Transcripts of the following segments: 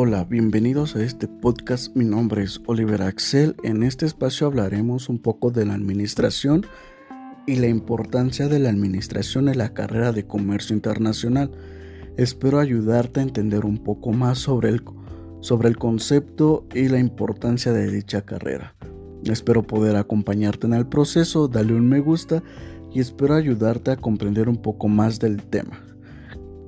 Hola, bienvenidos a este podcast. Mi nombre es Oliver Axel. En este espacio hablaremos un poco de la administración y la importancia de la administración en la carrera de comercio internacional. Espero ayudarte a entender un poco más sobre el, sobre el concepto y la importancia de dicha carrera. Espero poder acompañarte en el proceso, dale un me gusta y espero ayudarte a comprender un poco más del tema.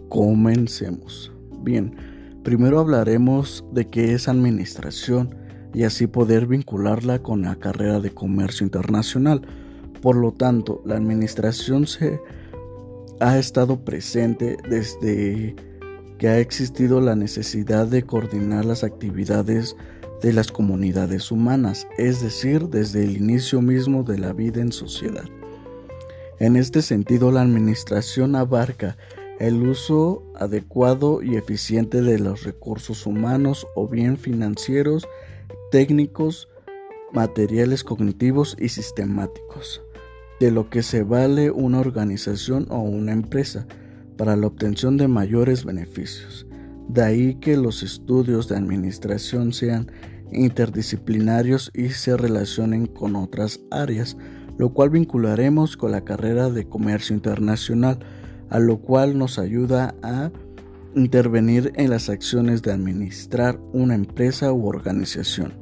Comencemos. Bien, primero hablaremos de qué es administración y así poder vincularla con la carrera de comercio internacional. Por lo tanto, la administración se ha estado presente desde que ha existido la necesidad de coordinar las actividades de las comunidades humanas, es decir, desde el inicio mismo de la vida en sociedad. En este sentido, la administración abarca el uso adecuado y eficiente de los recursos humanos o bien financieros, técnicos, materiales cognitivos y sistemáticos, de lo que se vale una organización o una empresa para la obtención de mayores beneficios. De ahí que los estudios de administración sean interdisciplinarios y se relacionen con otras áreas, lo cual vincularemos con la carrera de comercio internacional, a lo cual nos ayuda a intervenir en las acciones de administrar una empresa u organización.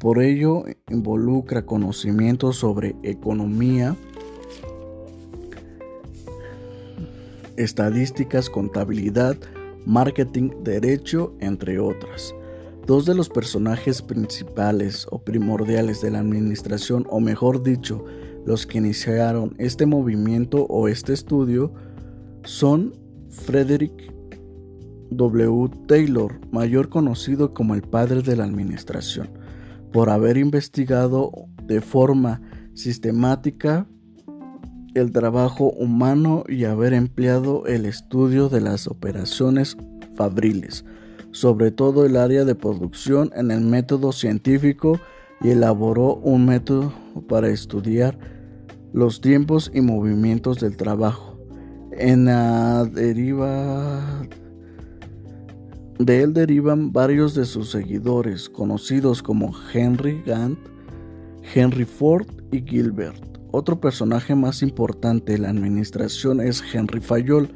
Por ello, involucra conocimientos sobre economía, estadísticas, contabilidad, marketing, derecho, entre otras. Dos de los personajes principales o primordiales de la administración, o mejor dicho, los que iniciaron este movimiento o este estudio, son Frederick W. Taylor, mayor conocido como el padre de la administración, por haber investigado de forma sistemática el trabajo humano y haber empleado el estudio de las operaciones fabriles, sobre todo el área de producción en el método científico y elaboró un método para estudiar los tiempos y movimientos del trabajo en la deriva de él derivan varios de sus seguidores, conocidos como Henry Gantt, Henry Ford y Gilbert. Otro personaje más importante de la administración es Henry Fayol,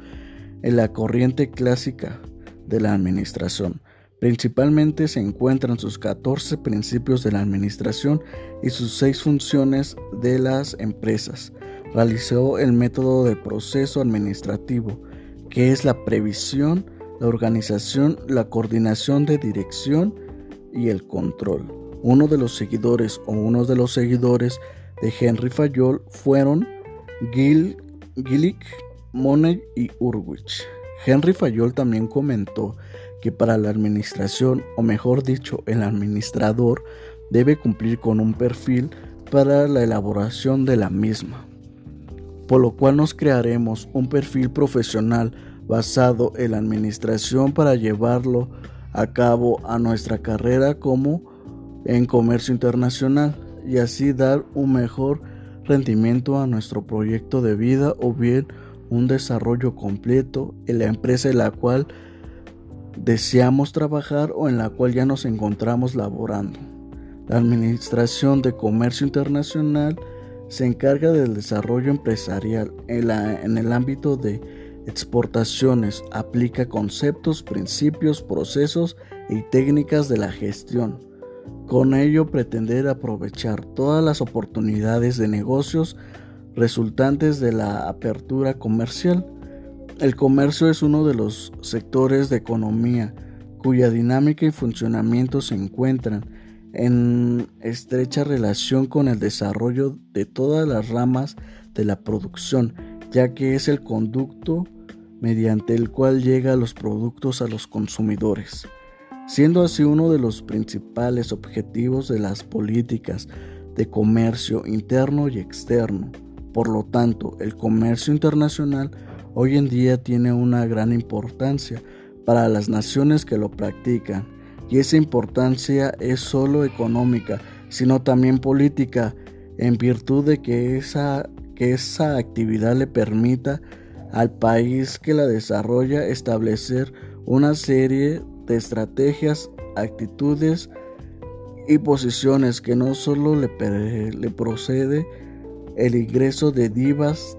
en la corriente clásica de la administración. Principalmente se encuentran sus 14 principios de la administración y sus 6 funciones de las empresas realizó el método de proceso administrativo, que es la previsión, la organización, la coordinación de dirección y el control. Uno de los seguidores o uno de los seguidores de Henry Fayol fueron Gil, Gillick, Monet y Urwich. Henry Fayol también comentó que para la administración, o mejor dicho, el administrador debe cumplir con un perfil para la elaboración de la misma por lo cual nos crearemos un perfil profesional basado en la administración para llevarlo a cabo a nuestra carrera como en comercio internacional y así dar un mejor rendimiento a nuestro proyecto de vida o bien un desarrollo completo en la empresa en la cual deseamos trabajar o en la cual ya nos encontramos laborando. La Administración de Comercio Internacional se encarga del desarrollo empresarial en, el ámbito de exportaciones, aplica conceptos, principios, procesos y técnicas de la gestión. Con ello pretender aprovechar todas las oportunidades de negocios resultantes de la apertura comercial. El comercio es uno de los sectores de economía cuya dinámica y funcionamiento se encuentran en estrecha relación con el desarrollo de todas las ramas de la producción, ya que es el conducto mediante el cual llegan los productos a los consumidores, siendo así uno de los principales objetivos de las políticas de comercio interno y externo. Por lo tanto, el comercio internacional hoy en día tiene una gran importancia para las naciones que lo practican y esa importancia es solo económica, sino también política, en virtud de que esa, que esa actividad le permita al país que la desarrolla establecer una serie de estrategias, actitudes y posiciones que no solo le, le procede el ingreso de divas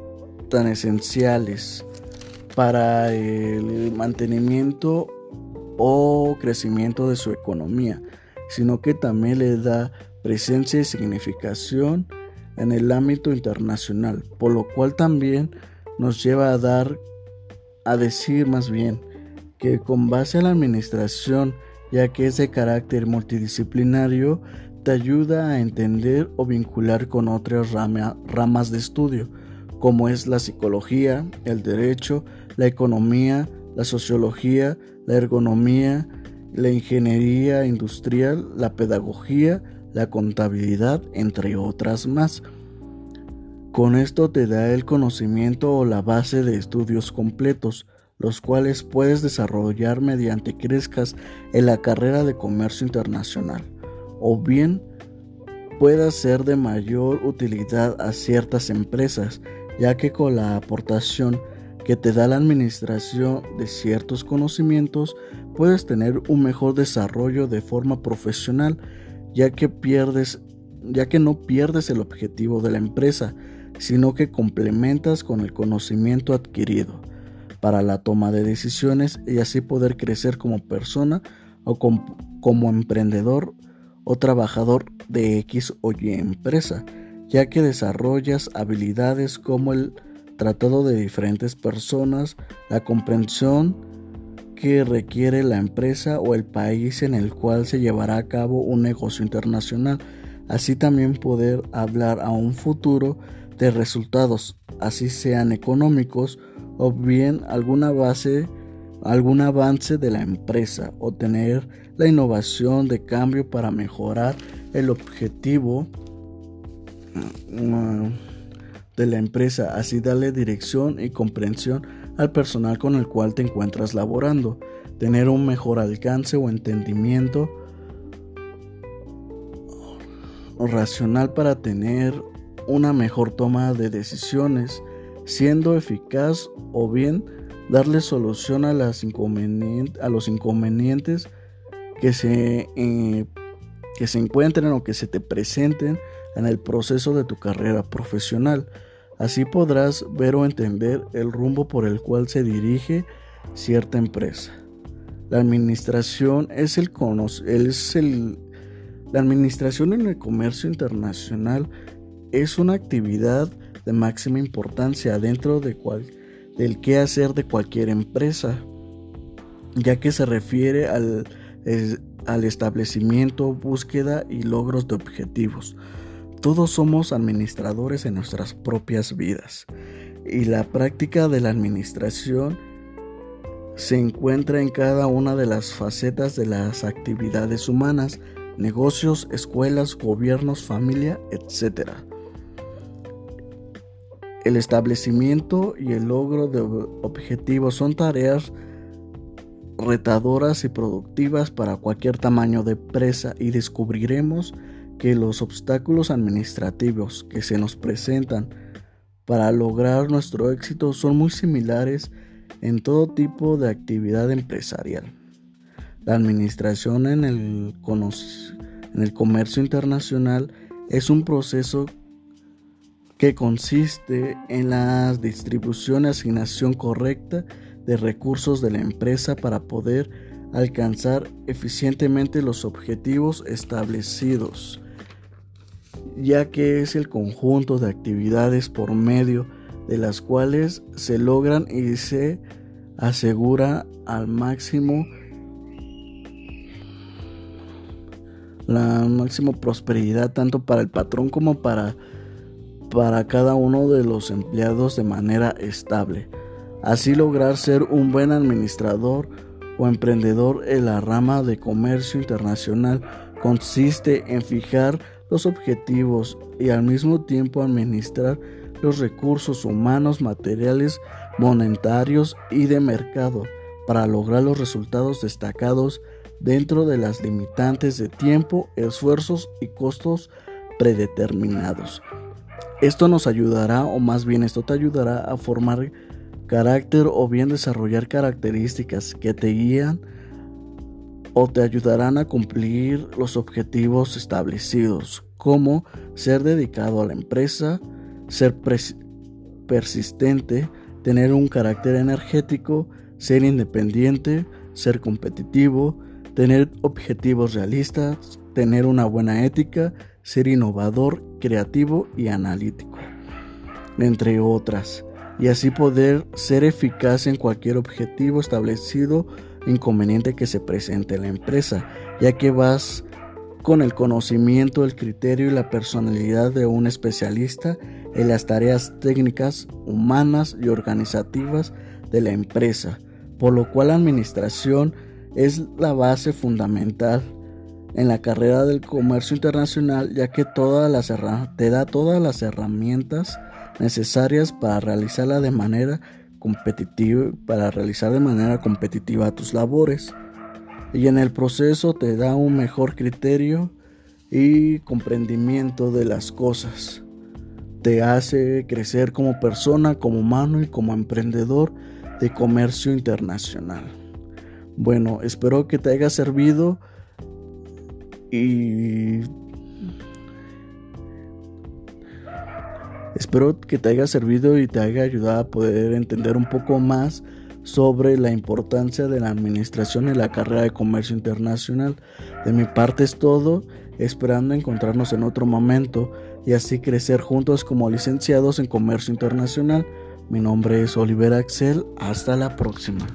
tan esenciales para el mantenimiento o crecimiento de su economía, sino que también le da presencia y significación en el ámbito internacional, por lo cual también nos lleva a dar, a decir más bien, que con base a la administración, ya que es de carácter multidisciplinario, te ayuda a entender o vincular con otras ramas de estudio, como es la psicología, el derecho, la economía, la sociología, la ergonomía, la ingeniería industrial, la pedagogía, la contabilidad, entre otras más. Con esto te da el conocimiento o la base de estudios completos, los cuales puedes desarrollar mediante crezcas en la carrera de comercio internacional, o bien pueda ser de mayor utilidad a ciertas empresas, ya que con la aportación que te da la administración de ciertos conocimientos, puedes tener un mejor desarrollo de forma profesional, ya que pierdes ya que no pierdes el objetivo de la empresa, sino que complementas con el conocimiento adquirido para la toma de decisiones y así poder crecer como persona o como emprendedor o trabajador de X o Y empresa, ya que desarrollas habilidades como el tratado de diferentes personas, la comprensión que requiere la empresa o el país en el cual se llevará a cabo un negocio internacional, así también poder hablar a un futuro de resultados, así sean económicos o bien alguna base, algún avance de la empresa o tener la innovación de cambio para mejorar el objetivo mm, de la empresa, así darle dirección y comprensión al personal con el cual te encuentras laborando, tener un mejor alcance o entendimiento racional para tener una mejor toma de decisiones, siendo eficaz o bien darle solución a, los inconvenientes que se, eh, que se encuentren o que se te presenten en el proceso de tu carrera profesional. Así podrás ver o entender el rumbo por el cual se dirige cierta empresa. La administración es el, es el la administración en el comercio internacional es una actividad de máxima importancia dentro de cual, del de cualquier empresa, ya que se refiere al, al establecimiento, búsqueda y logros de objetivos. Todos somos administradores en nuestras propias vidas y la práctica de la administración se encuentra en cada una de las facetas de las actividades humanas, negocios, escuelas, gobiernos, familia, etc. El establecimiento y el logro de objetivos son tareas retadoras y productivas para cualquier tamaño de empresa y descubriremos que los obstáculos administrativos que se nos presentan para lograr nuestro éxito son muy similares en todo tipo de actividad empresarial. La administración en el, comercio internacional es un proceso que consiste en la distribución y asignación correcta de recursos de la empresa para poder alcanzar eficientemente los objetivos establecidos, ya que es el conjunto de actividades por medio de las cuales se logran y se asegura al máximo la máxima prosperidad tanto para el patrón como para para cada uno de los empleados de manera estable. Así lograr ser un buen administrador o emprendedor en la rama de comercio internacional consiste en fijar los objetivos y al mismo tiempo administrar los recursos humanos, materiales, monetarios y de mercado para lograr los resultados destacados dentro de las limitantes de tiempo, esfuerzos y costos predeterminados. Esto nos ayudará, o más bien esto te ayudará a formar carácter o bien desarrollar características que te guían o te ayudarán a cumplir los objetivos establecidos, como ser dedicado a la empresa, ser persistente, tener un carácter energético, ser independiente, ser competitivo, tener objetivos realistas, tener una buena ética, ser innovador, creativo y analítico, entre otras, y así poder ser eficaz en cualquier objetivo establecido inconveniente que se presente en la empresa, ya que vas con el conocimiento, el criterio y la personalidad de un especialista en las tareas técnicas, humanas y organizativas de la empresa, por lo cual la administración es la base fundamental en la carrera del comercio internacional, ya que te da todas las herramientas necesarias para realizarla de manera competitiva, para realizar de manera competitiva tus labores. Y en el proceso te da un mejor criterio y comprendimiento de las cosas. Te hace crecer como persona, como humano y como emprendedor de comercio internacional. Bueno, espero que te haya servido y espero que te haya servido y te haya ayudado a poder entender un poco más sobre la importancia de la administración y la carrera de comercio internacional. De mi parte es todo, esperando encontrarnos en otro momento y así crecer juntos como licenciados en comercio internacional. Mi nombre es Oliver Axel, hasta la próxima.